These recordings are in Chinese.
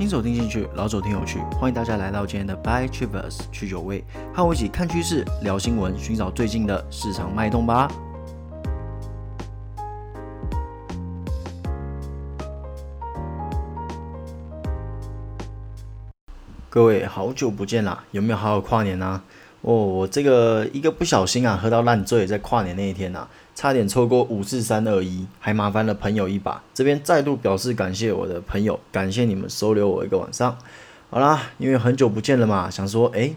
新手听进去，老手听有趣，欢迎大家来到今天的 Buy Travers 去酒味，和我一起看趋势、聊新闻，寻找最近的市场脉动吧。各位好久不见啦，有没有好好跨年呢、啊？哦，我这个一个不小心啊，喝到烂醉，在跨年那一天、啊，差点错过五四三二一，还麻烦了朋友一把。这边再度表示感谢我的朋友，感谢你们收留我一个晚上。好啦，因为很久不见了嘛，想说，诶，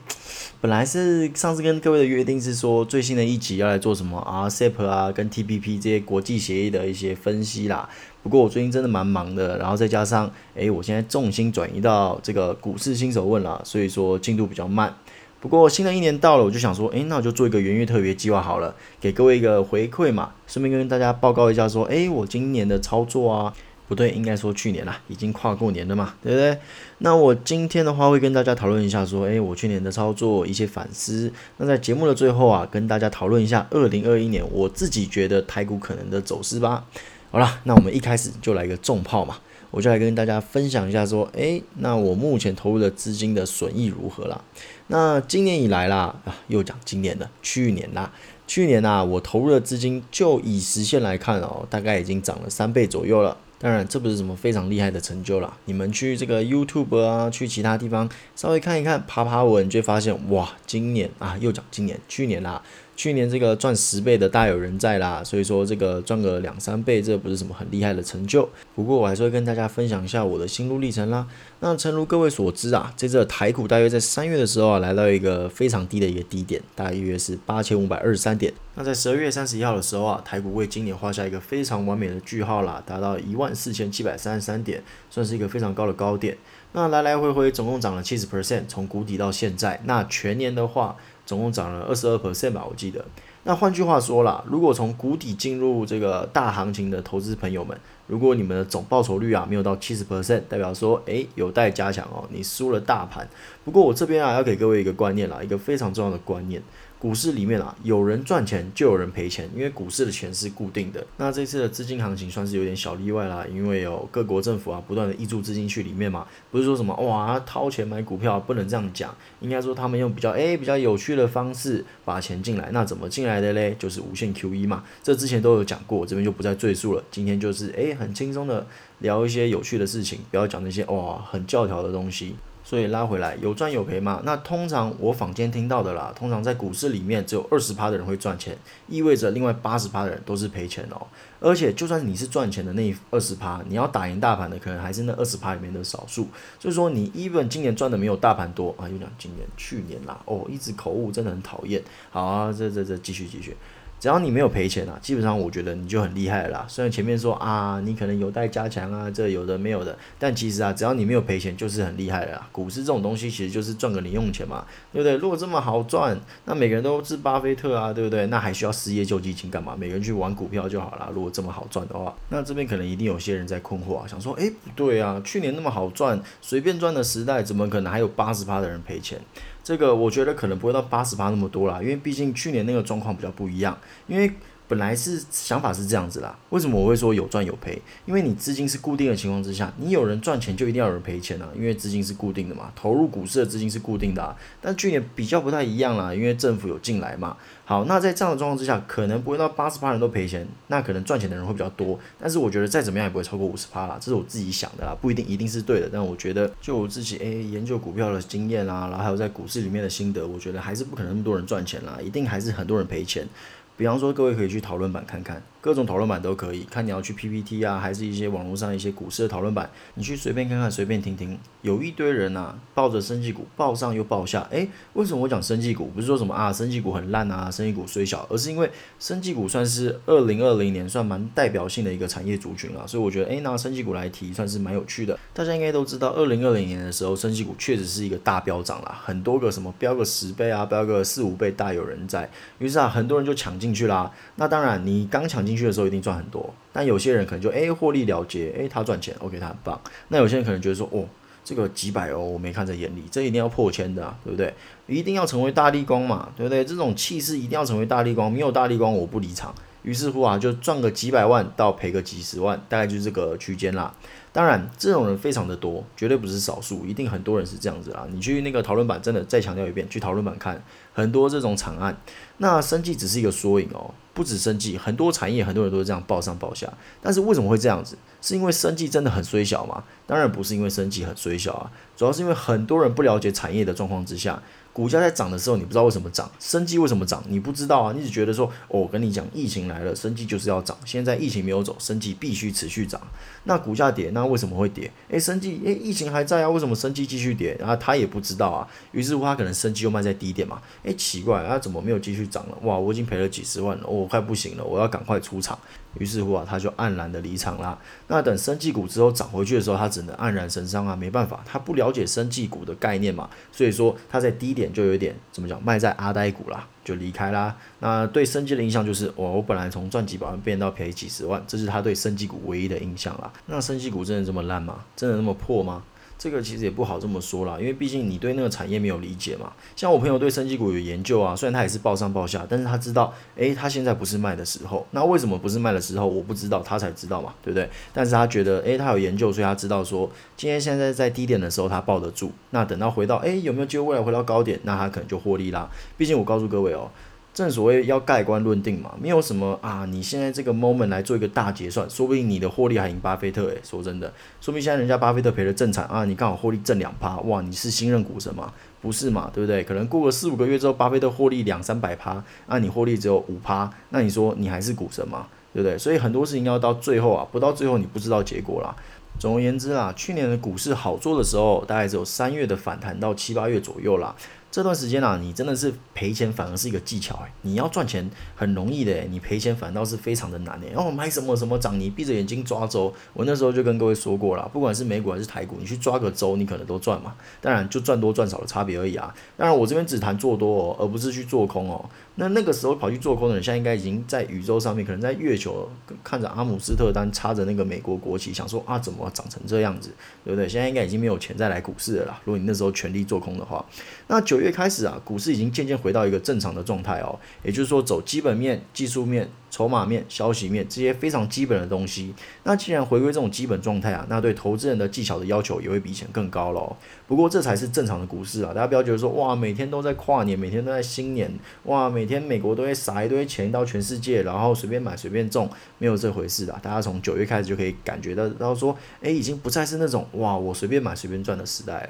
本来是上次跟各位的约定是说，最新的一集要来做什么 RCEP 啊，跟 TPP 这些国际协议的一些分析啦。不过我最近真的蛮忙的，然后再加上，诶，我现在重心转移到这个股市新手问啦，所以说进度比较慢。不过新的一年到了，我就想说，诶，那我就做一个元月特别计划好了，给各位一个回馈嘛，顺便跟大家报告一下说，诶，我今年的操作啊，不对，应该说去年啦，已经跨过年了嘛，对不对？那我今天的话会跟大家讨论一下说，诶，我去年的操作一些反思。那在节目的最后啊，跟大家讨论一下二零二一年我自己觉得台股可能的走势吧。好了，那我们一开始就来个重炮嘛。我就来跟大家分享一下，说，诶，那我目前投入的资金的损益如何啦？那今年以来啦，啊，又讲今年的，去年啦，去年呐，我投入的资金就以实现来看哦，大概已经涨了三倍左右了。当然，这不是什么非常厉害的成就啦。你们去这个 YouTube 啊，去其他地方稍微看一看，爬爬文，就会发现，哇，今年啊，又讲今年，去年啦。去年这个赚十倍的大有人在啦，所以说这个赚个两三倍，这不是什么很厉害的成就。不过我还是会跟大家分享一下我的心路历程啦。那诚如各位所知啊，这次台股大约在三月的时候啊，来到一个非常低的一个低点，大约是八千五百二十三点。那在十二月三十一号的时候啊，台股为今年画下一个非常完美的句号啦，达到一万四千七百三十三点，算是一个非常高的高点。那来来回回总共涨了七十 percent，从谷底到现在。那全年的话，总共涨了二十二 percent 吧，我记得。那换句话说啦，如果从谷底进入这个大行情的投资朋友们，如果你们的总报酬率啊没有到七十 percent，代表说诶有待加强哦，你输了大盘。不过我这边啊要给各位一个观念啦，一个非常重要的观念。股市里面啊，有人赚钱就有人赔钱，因为股市的钱是固定的。那这次的资金行情算是有点小例外啦，因为有各国政府啊不断的挹注资金去里面嘛，不是说什么哇掏钱买股票，不能这样讲，应该说他们用比较诶比较有趣的方式把钱进来。那怎么进来的嘞？就是无限 QE 嘛，这之前都有讲过，我这边就不再赘述了。今天就是诶很轻松的聊一些有趣的事情，不要讲那些哇很教条的东西。所以拉回来有赚有赔嘛？那通常我坊间听到的啦，通常在股市里面只有二十趴的人会赚钱，意味着另外八十趴的人都是赔钱哦。而且就算你是赚钱的那二十趴，你要打赢大盘的可能还是那二十趴里面的少数。所以说你 even 今年赚的没有大盘多啊，又讲今年去年啦哦，一直口误真的很讨厌。好啊，这这这继续继续。只要你没有赔钱啊，基本上我觉得你就很厉害了啦。虽然前面说啊，你可能有待加强啊，这有的没有的，但其实啊，只要你没有赔钱，就是很厉害了啦。股市这种东西其实就是赚个零用钱嘛，对不对？如果这么好赚，那每个人都是巴菲特啊，对不对？那还需要失业救济金干嘛？每个人去玩股票就好了。如果这么好赚的话，那这边可能一定有些人在困惑啊，想说，诶，不对啊，去年那么好赚，随便赚的时代，怎么可能还有八十趴的人赔钱？这个我觉得可能不会到八十八那么多啦，因为毕竟去年那个状况比较不一样，因为。本来是想法是这样子啦，为什么我会说有赚有赔？因为你资金是固定的情况之下，你有人赚钱就一定要有人赔钱啊，因为资金是固定的嘛，投入股市的资金是固定的啊。但去年比较不太一样啦，因为政府有进来嘛。好，那在这样的状况之下，可能不会到八十趴人都赔钱，那可能赚钱的人会比较多。但是我觉得再怎么样也不会超过五十趴啦，这是我自己想的啦，不一定一定是对的。但我觉得就我自己诶研究股票的经验啦，然后还有在股市里面的心得，我觉得还是不可能那么多人赚钱啦，一定还是很多人赔钱。比方说，各位可以去讨论版看看。各种讨论版都可以，看你要去 PPT 啊，还是一些网络上一些股市的讨论版，你去随便看看，随便听听。有一堆人啊，抱着生技股，抱上又抱下。诶，为什么我讲生技股？不是说什么啊，生技股很烂啊，生技股虽小，而是因为生技股算是二零二零年算蛮代表性的一个产业族群啊，所以我觉得，诶，拿生技股来提，算是蛮有趣的。大家应该都知道，二零二零年的时候，生技股确实是一个大飙涨啦，很多个什么飙个十倍啊，飙个四五倍，大有人在。于是啊，很多人就抢进去啦。那当然，你刚抢进进去的时候一定赚很。多，但有些人可能就诶获利了结，诶他赚钱，OK 他很棒。那有些人可能觉得说，哦，这个几百哦我没看在眼里，这一定要破千的啊，对不对？一定要成为大力光嘛，对不对？这种气势一定要成为大力光，没有大力光我不离场。于是乎啊，就赚个几百万到赔个几十万，大概就是这个区间啦。当然，这种人非常的多，绝对不是少数，一定很多人是这样子啦。你去那个讨论版，真的再强调一遍，去讨论版看很多这种惨案。那生计只是一个缩影哦，不止生计，很多产业很多人都是这样抱上抱下。但是为什么会这样子？是因为生计真的很衰小吗？当然不是因为生计很衰小啊，主要是因为很多人不了解产业的状况之下。股价在涨的时候，你不知道为什么涨，生技为什么涨，你不知道啊，你只觉得说，哦，我跟你讲，疫情来了，生技就是要涨，现在疫情没有走，生技必须持续涨。那股价跌，那为什么会跌？诶，生技，诶，疫情还在啊，为什么生技继续跌？然后他也不知道啊，于是乎他可能生技又卖在低点嘛，诶，奇怪，他怎么没有继续涨了？哇，我已经赔了几十万了，我快不行了，我要赶快出场。于是乎啊，他就黯然的离场啦。那等生技股之后涨回去的时候，他只能黯然神伤啊，没办法，他不了解生技股的概念嘛，所以说他在低点就有一点怎么讲，卖在阿呆股啦，就离开啦。那对生技的印象就是，哇，我本来从赚几百万变到赔几十万，这是他对生技股唯一的印象啦。那生技股真的这么烂吗？真的那么破吗？这个其实也不好这么说啦，因为毕竟你对那个产业没有理解嘛。像我朋友对生技股有研究啊，虽然他也是报上报下，但是他知道，诶，他现在不是卖的时候。那为什么不是卖的时候？我不知道，他才知道嘛，对不对？但是他觉得，诶，他有研究，所以他知道说，今天现在在低点的时候他抱得住。那等到回到，诶，有没有机会未来回到高点？那他可能就获利啦。毕竟我告诉各位哦。正所谓要盖棺论定嘛，没有什么啊，你现在这个 moment 来做一个大结算，说不定你的获利还赢巴菲特诶，说真的，说明现在人家巴菲特赔了正惨啊，你刚好获利挣两趴，哇，你是新任股神吗？不是嘛，对不对？可能过个四五个月之后，巴菲特获利两三百趴，那你获利只有五趴，那你说你还是股神吗？对不对？所以很多事情要到最后啊，不到最后你不知道结果啦。总而言之啊，去年的股市好做的时候，大概只有三月的反弹到七八月左右啦。这段时间啊，你真的是赔钱反而是一个技巧哎，你要赚钱很容易的，你赔钱反倒是非常的难哎。然后买什么什么涨，你闭着眼睛抓周，我那时候就跟各位说过了，不管是美股还是台股，你去抓个周，你可能都赚嘛。当然就赚多赚少的差别而已啊。当然我这边只谈做多哦，而不是去做空哦。那那个时候跑去做空的人，现在应该已经在宇宙上面，可能在月球看着阿姆斯特丹插着那个美国国旗，想说啊，怎么长成这样子，对不对？现在应该已经没有钱再来股市了啦。如果你那时候全力做空的话，那九月开始啊，股市已经渐渐回到一个正常的状态哦，也就是说走基本面、技术面。筹码面、消息面这些非常基本的东西，那既然回归这种基本状态啊，那对投资人的技巧的要求也会比以前更高喽。不过这才是正常的股市啊，大家不要觉得说哇，每天都在跨年，每天都在新年，哇，每天美国都会撒一堆钱到全世界，然后随便买随便中，没有这回事的。大家从九月开始就可以感觉到，到说，诶，已经不再是那种哇，我随便买随便赚的时代了。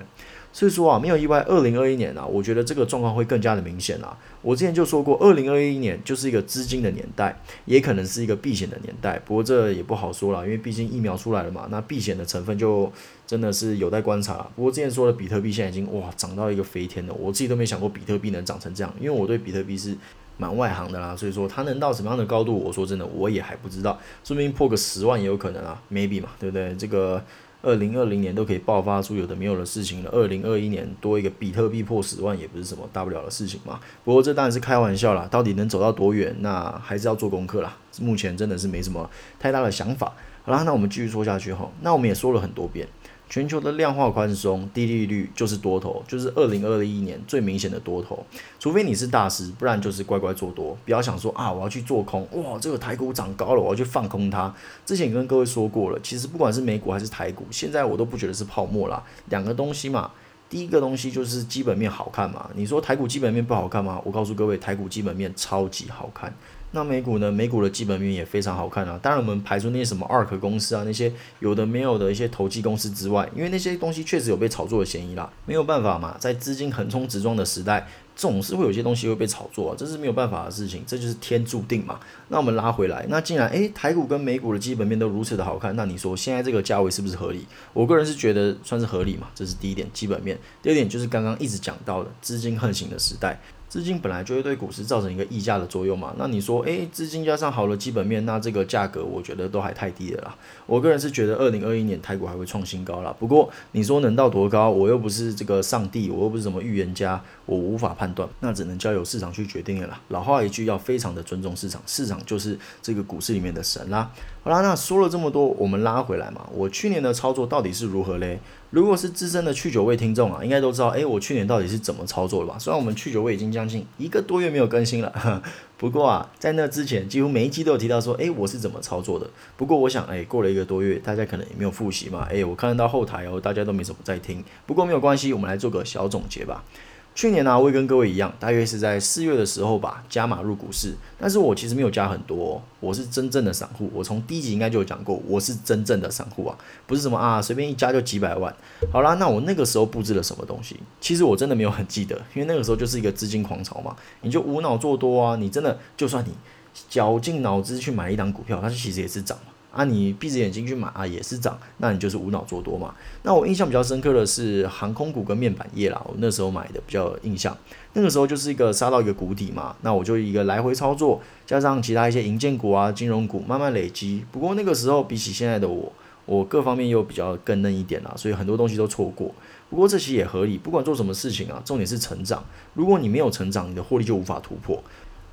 所以说啊，没有意外，二零二一年啊，我觉得这个状况会更加的明显啊。我之前就说过，二零二一年就是一个资金的年代，也可能是一个避险的年代。不过这也不好说了，因为毕竟疫苗出来了嘛，那避险的成分就真的是有待观察。不过之前说的比特币现在已经哇涨到一个飞天了，我自己都没想过比特币能涨成这样，因为我对比特币是蛮外行的啦。所以说它能到什么样的高度，我说真的我也还不知道，说不定破个十万也有可能啊，maybe 嘛，对不对？这个。二零二零年都可以爆发出有的没有的事情了，二零二一年多一个比特币破十万也不是什么大不了的事情嘛。不过这当然是开玩笑啦，到底能走到多远，那还是要做功课啦。目前真的是没什么太大的想法。好啦，那我们继续说下去哈。那我们也说了很多遍。全球的量化宽松、低利率就是多头，就是二零二一年最明显的多头。除非你是大师，不然就是乖乖做多。不要想说啊，我要去做空，哇，这个台股涨高了，我要去放空它。之前跟各位说过了，其实不管是美股还是台股，现在我都不觉得是泡沫啦。两个东西嘛，第一个东西就是基本面好看嘛。你说台股基本面不好看吗？我告诉各位，台股基本面超级好看。那美股呢？美股的基本面也非常好看啊。当然，我们排除那些什么 ARK 公司啊，那些有的没有的一些投机公司之外，因为那些东西确实有被炒作的嫌疑啦。没有办法嘛，在资金横冲直撞的时代，总是会有些东西会被炒作啊，这是没有办法的事情，这就是天注定嘛。那我们拉回来，那既然诶台股跟美股的基本面都如此的好看，那你说现在这个价位是不是合理？我个人是觉得算是合理嘛。这是第一点，基本面。第二点就是刚刚一直讲到的资金横行的时代。资金本来就会对股市造成一个溢价的作用嘛，那你说，诶，资金加上好的基本面，那这个价格我觉得都还太低了啦。我个人是觉得二零二一年台股还会创新高啦。不过你说能到多高，我又不是这个上帝，我又不是什么预言家，我无法判断，那只能交由市场去决定了啦。老话一句，要非常的尊重市场，市场就是这个股市里面的神啦。好啦，那说了这么多，我们拉回来嘛，我去年的操作到底是如何嘞？如果是资深的去酒味听众啊，应该都知道，哎，我去年到底是怎么操作的吧？虽然我们去酒味已经将近一个多月没有更新了，不过啊，在那之前，几乎每一期都有提到说，哎，我是怎么操作的。不过我想，哎，过了一个多月，大家可能也没有复习嘛，哎，我看到后台哦，大家都没什么在听。不过没有关系，我们来做个小总结吧。去年呢、我也跟各位一样，大约是在四月的时候吧，加码入股市。但是我其实没有加很多、我是真正的散户。我从第一集应该就有讲过，我是真正的散户啊，不是什么啊随便一加就几百万。好啦，那我那个时候布置了什么东西？其实我真的没有很记得，因为那个时候就是一个资金狂潮嘛，你就无脑做多啊，你真的就算你绞尽脑汁去买一档股票，它其实也是涨。啊，你闭着眼睛去买啊，也是涨，那你就是无脑做多嘛。那我印象比较深刻的是航空股跟面板业啦，我那时候买的比较有印象。那个时候就是一个杀到一个谷底嘛，那我就一个来回操作，加上其他一些银建股啊、金融股慢慢累积。不过那个时候比起现在的我，我各方面又比较更嫩一点啦，所以很多东西都错过。不过这期也合理，不管做什么事情啊，重点是成长。如果你没有成长，你的获利就无法突破。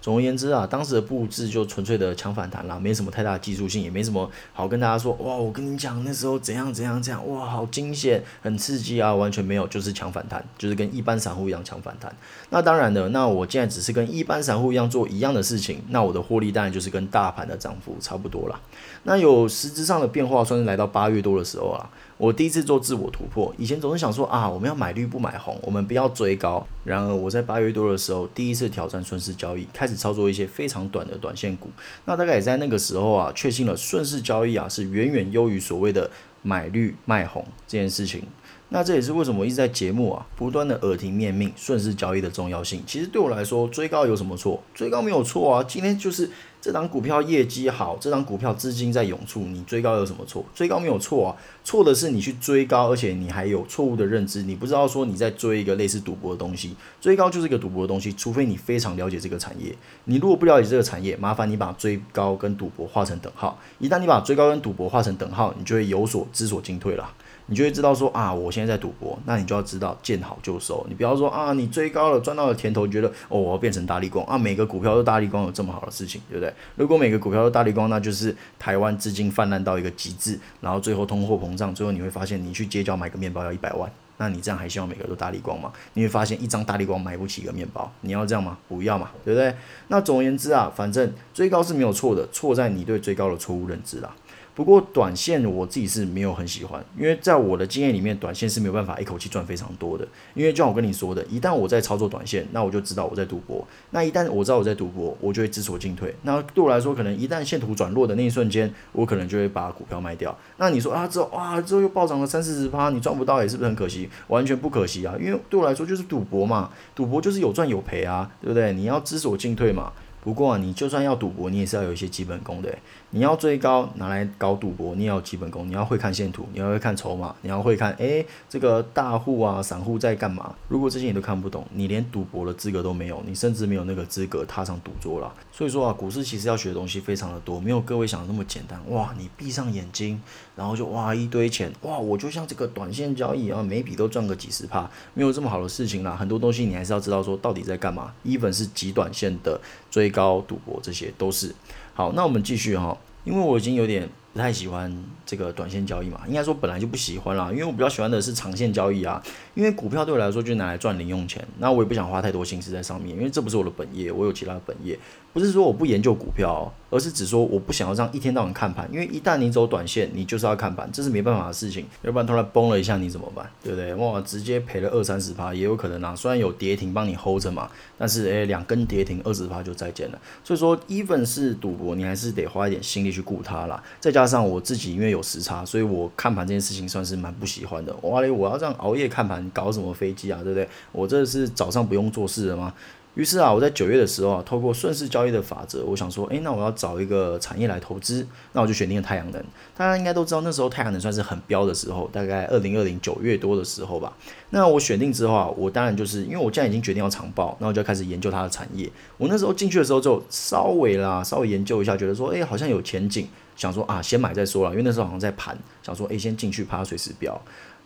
总而言之啊，当时的布置就纯粹的抢反弹啦，没什么太大的技术性，也没什么好跟大家说哇，我跟你讲那时候怎样怎样怎样哇，好惊险，很刺激啊，完全没有，就是抢反弹，就是跟一般散户一样抢反弹。那当然的，那我既然只是跟一般散户一样做一样的事情，那我的获利当然就是跟大盘的涨幅差不多啦。那有实质上的变化，算是来到八月多的时候啊。我第一次做自我突破，以前总是想说啊，我们要买绿不买红，我们不要追高。然而我在八月多的时候，第一次挑战顺势交易，开操作一些非常短的短线股。那大概也在那个时候啊，确信了顺势交易啊是远远优于所谓的买绿卖红这件事情。那这也是为什么我一直在节目啊不断的耳提面命顺势交易的重要性。其实对我来说，追高有什么错？追高没有错啊，今天就是。这档股票业绩好，这档股票资金在涌出，你追高有什么错？追高没有错啊，错的是你去追高，而且你还有错误的认知，你不知道说你在追一个类似赌博的东西，追高就是一个赌博的东西，除非你非常了解这个产业，你如果不了解这个产业，麻烦你把追高跟赌博画成等号，一旦你把追高跟赌博画成等号，你就会有所知所进退了。你就会知道说啊，我现在在赌博，那你就要知道见好就收。你不要说啊，你追高了赚到了甜头，你觉得哦，我要变成大力光啊，每个股票都大力光有这么好的事情，对不对？如果每个股票都大力光，那就是台湾资金泛滥到一个极致，然后最后通货膨胀，最后你会发现你去街角买个面包要一百万，那你这样还希望每个都大力光吗？你会发现一张大力光买不起一个面包，你要这样吗？不要嘛，对不对？那总而言之啊，反正追高是没有错的，错在你对追高的错误认知啦。不过短线我自己是没有很喜欢，因为在我的经验里面，短线是没有办法一口气赚非常多的。因为就像我跟你说的，一旦我在操作短线，那我就知道我在赌博。那一旦我知道我在赌博，我就会知所进退。那对我来说，可能一旦线图转弱的那一瞬间，我可能就会把股票卖掉。那你说啊，之后哇，之后又暴涨了三四十趴，你赚不到也是不是很可惜？完全不可惜啊，因为对我来说就是赌博嘛，赌博就是有赚有赔啊，对不对？你要知所进退嘛。不过啊，你就算要赌博，你也是要有一些基本功的。你要追高拿来搞赌博，你也要有基本功。你要会看线图，你要会看筹码，你要会看，诶，这个大户啊、散户在干嘛？如果这些你都看不懂，你连赌博的资格都没有，你甚至没有那个资格踏上赌桌了。所以说啊，股市其实要学的东西非常的多，没有各位想的那么简单。哇，你闭上眼睛，然后就哇一堆钱，哇，我就像这个短线交易啊，每笔都赚个几十趴，没有这么好的事情啦。很多东西你还是要知道说到底在干嘛。even 是极短线的追。高赌博这些都是好，那我们继续哈，因为我已经有点不太喜欢这个短线交易嘛，应该说本来就不喜欢啦，因为我比较喜欢的是长线交易啊，因为股票对我来说就拿来赚零用钱，那我也不想花太多心思在上面，因为这不是我的本业，我有其他的本业。不是说我不研究股票，而是只说我不想要这样一天到晚看盘，因为一旦你走短线，你就是要看盘，这是没办法的事情。要不然突然崩了一下，你怎么办？对不对？哇，直接赔了二三十趴也有可能啊。虽然有跌停帮你 hold 着嘛，但是诶，两根跌停二十趴就再见了。所以说，even 是赌博，你还是得花一点心力去顾它啦。再加加上我自己因为有时差，所以我看盘这件事情算是蛮不喜欢的。哇嘞，我要这样熬夜看盘，搞什么飞机啊？对不对？我这是早上不用做事了吗？于是啊，我在九月的时候啊，透过顺势交易的法则，我想说，诶，那我要找一个产业来投资，那我就选定了太阳能。大家应该都知道，那时候太阳能算是很飙的时候，大概二零二零九月多的时候吧。那我选定之后啊，我当然就是因为我既然已经决定要长报，那我就开始研究它的产业。我那时候进去的时候就稍微啦，稍微研究一下，觉得说，诶，好像有前景，想说啊，先买再说了，因为那时候好像在盘，想说，诶，先进去怕它随时飙。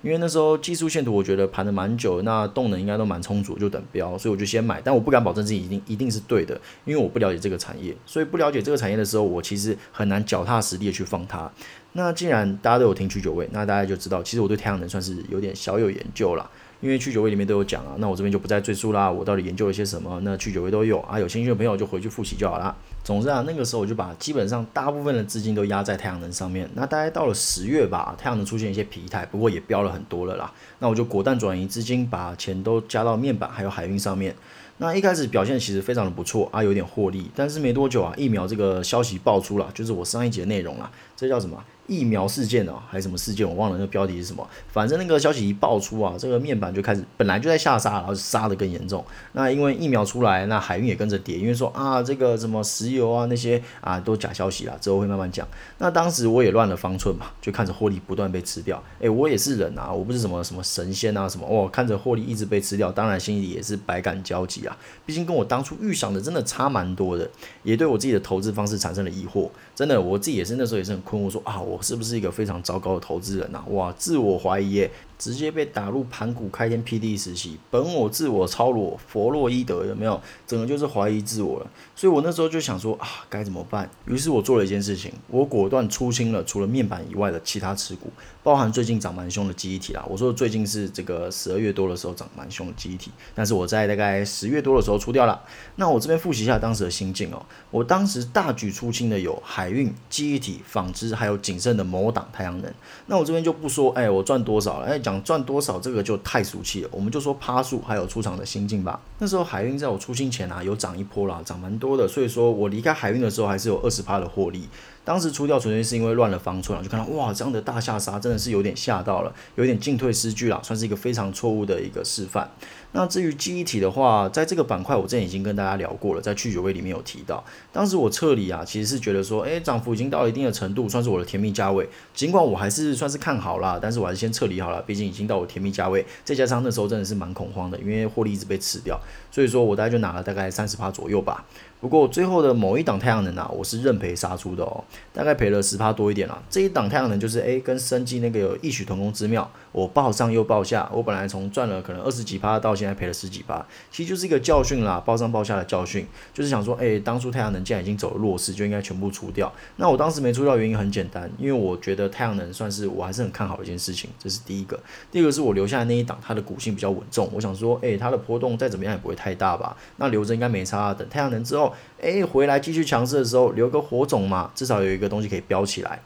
因为那时候技术线图我觉得盘的蛮久，那动能应该都蛮充足，就等标，所以我就先买。但我不敢保证自己一定一定是对的，因为我不了解这个产业，所以不了解这个产业的时候，我其实很难脚踏实地的去放它。那既然大家都有听去九位，那大家就知道，其实我对太阳能算是有点小有研究啦。因为去九位里面都有讲啊，那我这边就不再赘述啦。我到底研究了些什么？那去九位都有啊，有兴趣的朋友就回去复习就好啦。总之啊，那个时候我就把基本上大部分的资金都压在太阳能上面。那大概到了十月吧，太阳能出现一些疲态，不过也飙了很多了啦。那我就果断转移资金，把钱都加到面板还有海运上面。那一开始表现其实非常的不错啊，有点获利。但是没多久啊，疫苗这个消息爆出了，就是我上一节的内容啦。这叫什么？疫苗事件哦，还是什么事件？我忘了那个标题是什么。反正那个消息一爆出啊，这个面板就开始本来就在下杀，然后杀得更严重。那因为疫苗出来，那海运也跟着跌，因为说啊，这个什么石油啊那些啊都假消息啦，之后会慢慢讲。那当时我也乱了方寸嘛，就看着获利不断被吃掉。诶，我也是人啊，我不是什么什么神仙啊什么哦，看着获利一直被吃掉，当然心里也是百感交集啊。毕竟跟我当初预想的真的差蛮多的，也对我自己的投资方式产生了疑惑。真的，我自己也是那时候也是很困惑，说啊，我是不是一个非常糟糕的投资人呐、哇，自我怀疑耶。直接被打入盘古开天辟地时期，本我自我超裸，佛洛伊德有没有？整个就是怀疑自我了。所以我那时候就想说啊，该怎么办？于是我做了一件事情，我果断出清了除了面板以外的其他持股，包含最近涨蛮凶的记忆体啦。我说最近是这个十二月多的时候涨蛮凶的记忆体，但是我在大概十月多的时候出掉了。那我这边复习一下当时的心境哦。我当时大举出清的有海运、记忆体、纺织，还有仅剩的某档太阳能。那我这边就不说，哎，我赚多少了？哎，讲。赚多少这个就太俗气了，我们就说趴数还有出场的心境吧。那时候海运在我出清前啊，有涨一波啦，涨蛮多的，所以说我离开海运的时候还是有二十趴的获利。当时出掉纯粹是因为乱了方寸，就看到哇，这样的大下杀真的是有点吓到了，有点进退失据了，算是一个非常错误的一个示范。那至于记忆体的话，在这个板块我之前已经跟大家聊过了，在去九位里面有提到，当时我撤离啊，其实是觉得说，哎，涨幅已经到一定的程度，算是我的甜蜜价位。尽管我还是算是看好啦，但是我还是先撤离好了，毕竟已经到我甜蜜价位，再加上那时候真的是蛮恐慌的，因为获利一直被吃掉，所以说我大概就拿了大概三十趴左右吧。不过最后的某一档太阳能啊，我是认赔杀出的哦，大概赔了十趴多一点啦。这一档太阳能就是诶，跟生技那个有异曲同工之妙，我报上又报下，我本来从赚了可能二十几趴到现在赔了十几趴，其实就是一个教训啦，报上报下的教训，就是想说，诶，当初太阳能既然已经走了弱势，就应该全部出掉。那我当时没出掉原因很简单，因为我觉得太阳能算是我还是很看好一件事情，这是第一个。第二个是我留下的那一档，它的股性比较稳重，我想说，诶，它的波动再怎么样也不会太大吧，那留着应该没差。等太阳能之后。诶，回来继续强势的时候留个火种嘛，至少有一个东西可以飙起来。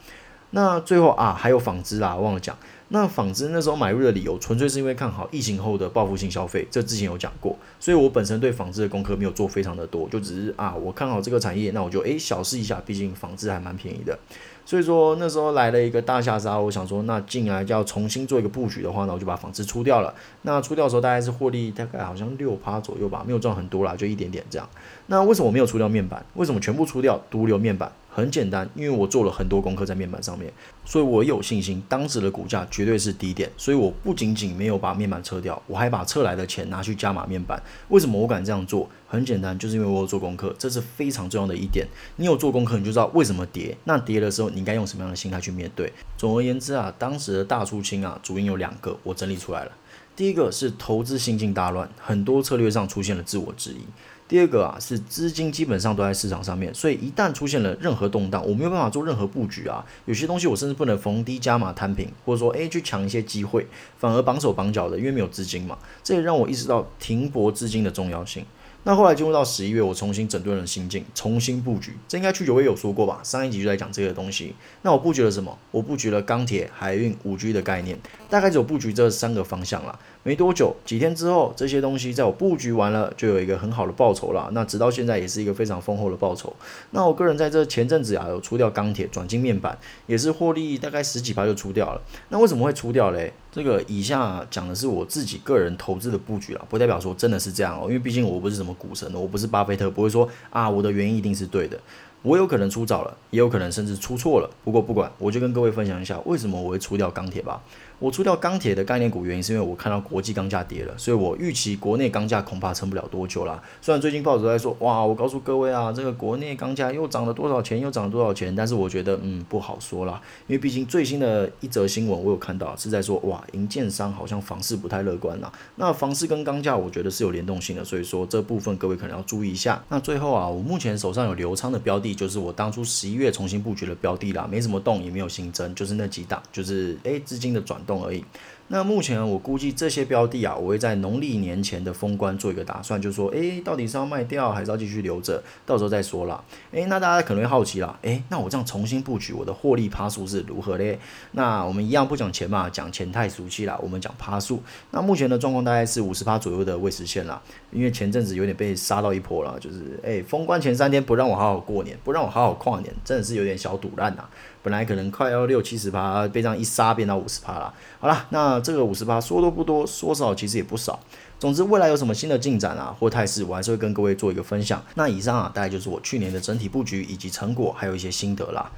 那最后啊，还有纺织啦，忘了讲。那纺织那时候买入的理由，纯粹是因为看好疫情后的报复性消费，这之前有讲过。所以我本身对纺织的功课没有做非常的多，就只是啊，我看好这个产业，那我就诶小试一下，毕竟纺织还蛮便宜的。所以说那时候来了一个大下杀，我想说那进来就要重新做一个布局的话，呢我就把纺织出掉了。那出掉的时候大概是获利大概好像六趴左右吧，没有赚很多啦，就一点点这样。那为什么我没有出掉面板？为什么全部出掉，独留面板？很简单，因为我做了很多功课在面板上面，所以我有信心当时的股价绝对是低点。所以我不仅仅没有把面板撤掉，我还把撤来的钱拿去加码面板。为什么我敢这样做？很简单，就是因为我有做功课，这是非常重要的一点。你有做功课，你就知道为什么跌。那跌的时候，你应该用什么样的心态去面对？总而言之啊，当时的大出清啊，主因有两个，我整理出来了。第一个是投资心境大乱，很多策略上出现了自我质疑。第二个啊，是资金基本上都在市场上面，所以一旦出现了任何动荡，我没有办法做任何布局啊。有些东西我甚至不能逢低加码摊平，或者说诶去抢一些机会，反而绑手绑脚的，因为没有资金嘛。这也让我意识到停泊资金的重要性。那后来进入到十一月，我重新整顿了心境，重新布局。这应该去九位有说过吧？上一集就在讲这个东西。那我布局了什么？我布局了钢铁、海运、五 G 的概念，大概只有布局这三个方向啦。没多久，几天之后，这些东西在我布局完了，就有一个很好的报酬了。那直到现在也是一个非常丰厚的报酬。那我个人在这前阵子啊，有出掉钢铁，转进面板，也是获利大概十几趴就出掉了。那为什么会出掉嘞？这个以下讲的是我自己个人投资的布局啊，不代表说真的是这样哦。因为毕竟我不是什么股神，我不是巴菲特，不会说啊我的原因一定是对的。我有可能出早了，也有可能甚至出错了。不过不管，我就跟各位分享一下为什么我会出掉钢铁吧。我出掉钢铁的概念股原因是因为我看到国际钢价跌了，所以我预期国内钢价恐怕撑不了多久啦。虽然最近报纸在说，哇，我告诉各位啊，这个国内钢价又涨了多少钱，又涨了多少钱，但是我觉得，嗯，不好说啦，因为毕竟最新的一则新闻我有看到是在说，哇，银建商好像房市不太乐观啦。那房市跟钢价我觉得是有联动性的，所以说这部分各位可能要注意一下。那最后啊，我目前手上有留仓的标的，就是我当初十一月重新布局的标的啦，没什么动，也没有新增，就是那几档，就是诶资金的转动而已。那目前我估计这些标的啊，我会在农历年前的封关做一个打算，就是说，诶，到底是要卖掉还是要继续留着？到时候再说啦。诶，那大家可能会好奇啦，诶，那我这样重新布局，我的获利趴数是如何嘞？那我们一样不讲钱嘛，讲钱太俗气啦，我们讲趴数。那目前的状况大概是五十趴左右的未实现啦，因为前阵子有点被杀到一波了，就是诶，封关前三天不让我好好过年，不让我好好跨年，真的是有点小赌烂呐。本来可能快要六七十趴，被这样一杀变到五十趴了。好了，那这个五十趴说多不多，说少其实也不少。总之，未来有什么新的进展啊，或态势，我还是会跟各位做一个分享。那以上啊，大概就是我去年的整体布局以及成果，还有一些心得啦。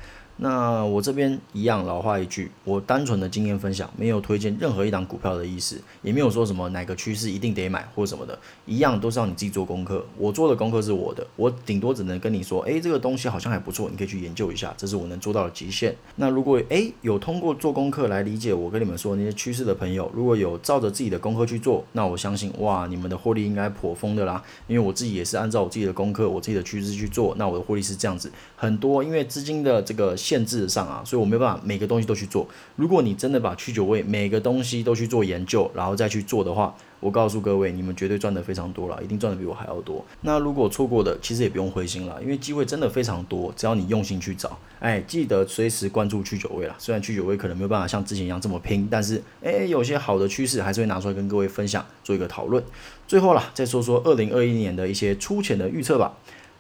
那我这边一样老话一句，我单纯的经验分享，没有推荐任何一档股票的意思，也没有说什么哪个趋势一定得买或什么的，一样都是让你自己做功课。我做的功课是我的，我顶多只能跟你说，诶，这个东西好像还不错，你可以去研究一下，这是我能做到的极限。那如果诶有通过做功课来理解我跟你们说那些趋势的朋友，如果有照着自己的功课去做，那我相信哇，你们的获利应该颇丰的啦，因为我自己也是按照我自己的功课，我自己的趋势去做，那我的获利是这样子，很多因为资金的这个。限制上啊，所以我没办法每个东西都去做。如果你真的把去酒味每个东西都去做研究，然后再去做的话，我告诉各位，你们绝对赚得非常多了，一定赚得比我还要多。那如果错过的，其实也不用灰心了，因为机会真的非常多，只要你用心去找。哎，记得随时关注去酒味了。虽然去酒味可能没有办法像之前一样这么拼，但是哎，有些好的趋势还是会拿出来跟各位分享，做一个讨论。最后啦，再说说二零二一年的一些粗浅的预测吧。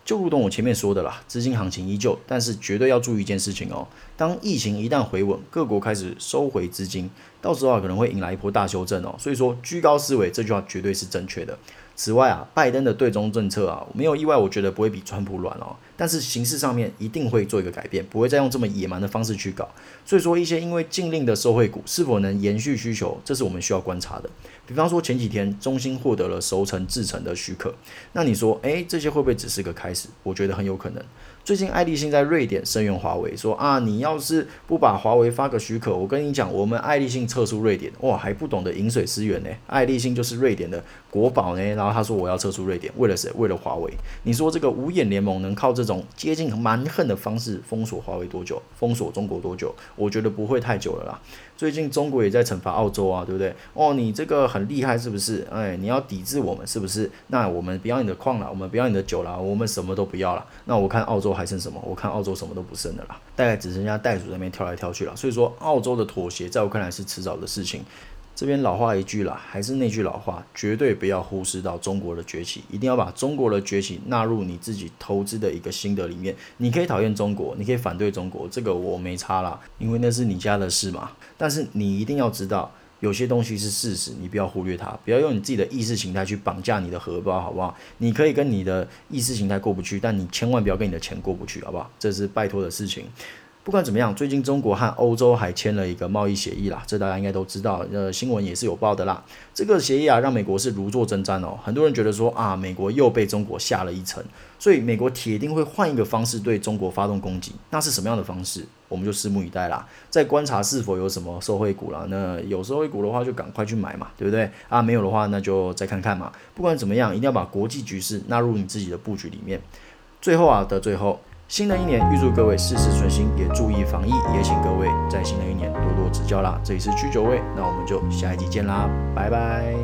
就如同我前面说的啦，资金行情依旧，但是绝对要注意一件事情哦。当疫情一旦回稳，各国开始收回资金，到时候啊可能会迎来一波大修正哦。所以说，居高思维这句话绝对是正确的。此外啊，拜登的对中政策啊，没有意外，我觉得不会比川普软哦。但是形式上面一定会做一个改变，不会再用这么野蛮的方式去搞。所以说，一些因为禁令的受惠股是否能延续需求，这是我们需要观察的。比方说前几天中芯获得了熟成制程的许可，那你说，诶，这些会不会只是个开始？我觉得很有可能。最近爱立信在瑞典声援华为，说啊，你要是不把华为发个许可，我跟你讲，我们爱立信撤出瑞典，哇，还不懂得饮水思源呢。爱立信就是瑞典的国宝呢。然后他说我要撤出瑞典，为了谁？为了华为。你说这个五眼联盟能靠这种接近蛮横的方式封锁华为多久？封锁中国多久？我觉得不会太久了啦。最近中国也在惩罚澳洲啊，对不对？哦，你这个很厉害是不是？哎，你要抵制我们是不是？那我们不要你的矿了，我们不要你的酒了，我们什么都不要了。那我看澳洲还剩什么？我看澳洲什么都不剩的啦，大概只剩下袋鼠那边跳来跳去了。所以说，澳洲的妥协在我看来是迟早的事情。这边老话一句啦，还是那句老话，绝对不要忽视到中国的崛起，一定要把中国的崛起纳入你自己投资的一个心得里面。你可以讨厌中国，你可以反对中国，这个我没差啦，因为那是你家的事嘛。但是你一定要知道。有些东西是事实，你不要忽略它，不要用你自己的意识形态去绑架你的荷包，好不好？你可以跟你的意识形态过不去，但你千万不要跟你的钱过不去，好不好？这是拜托的事情。不管怎么样，最近中国和欧洲还签了一个贸易协议啦，这大家应该都知道，呃，新闻也是有报的啦。这个协议啊，让美国是如坐针毡哦。很多人觉得说啊，美国又被中国下了一层，所以美国铁定会换一个方式对中国发动攻击。那是什么样的方式？我们就拭目以待啦。再观察是否有什么受惠股啦。那有受惠股的话，就赶快去买嘛，对不对？啊，没有的话，那就再看看嘛。不管怎么样，一定要把国际局势纳入你自己的布局里面。最后啊的最后。新的一年，预祝各位事事顺心，也注意防疫，也请各位在新的一年多多指教啦。这里是居酒味，那我们就下一集见啦，拜拜。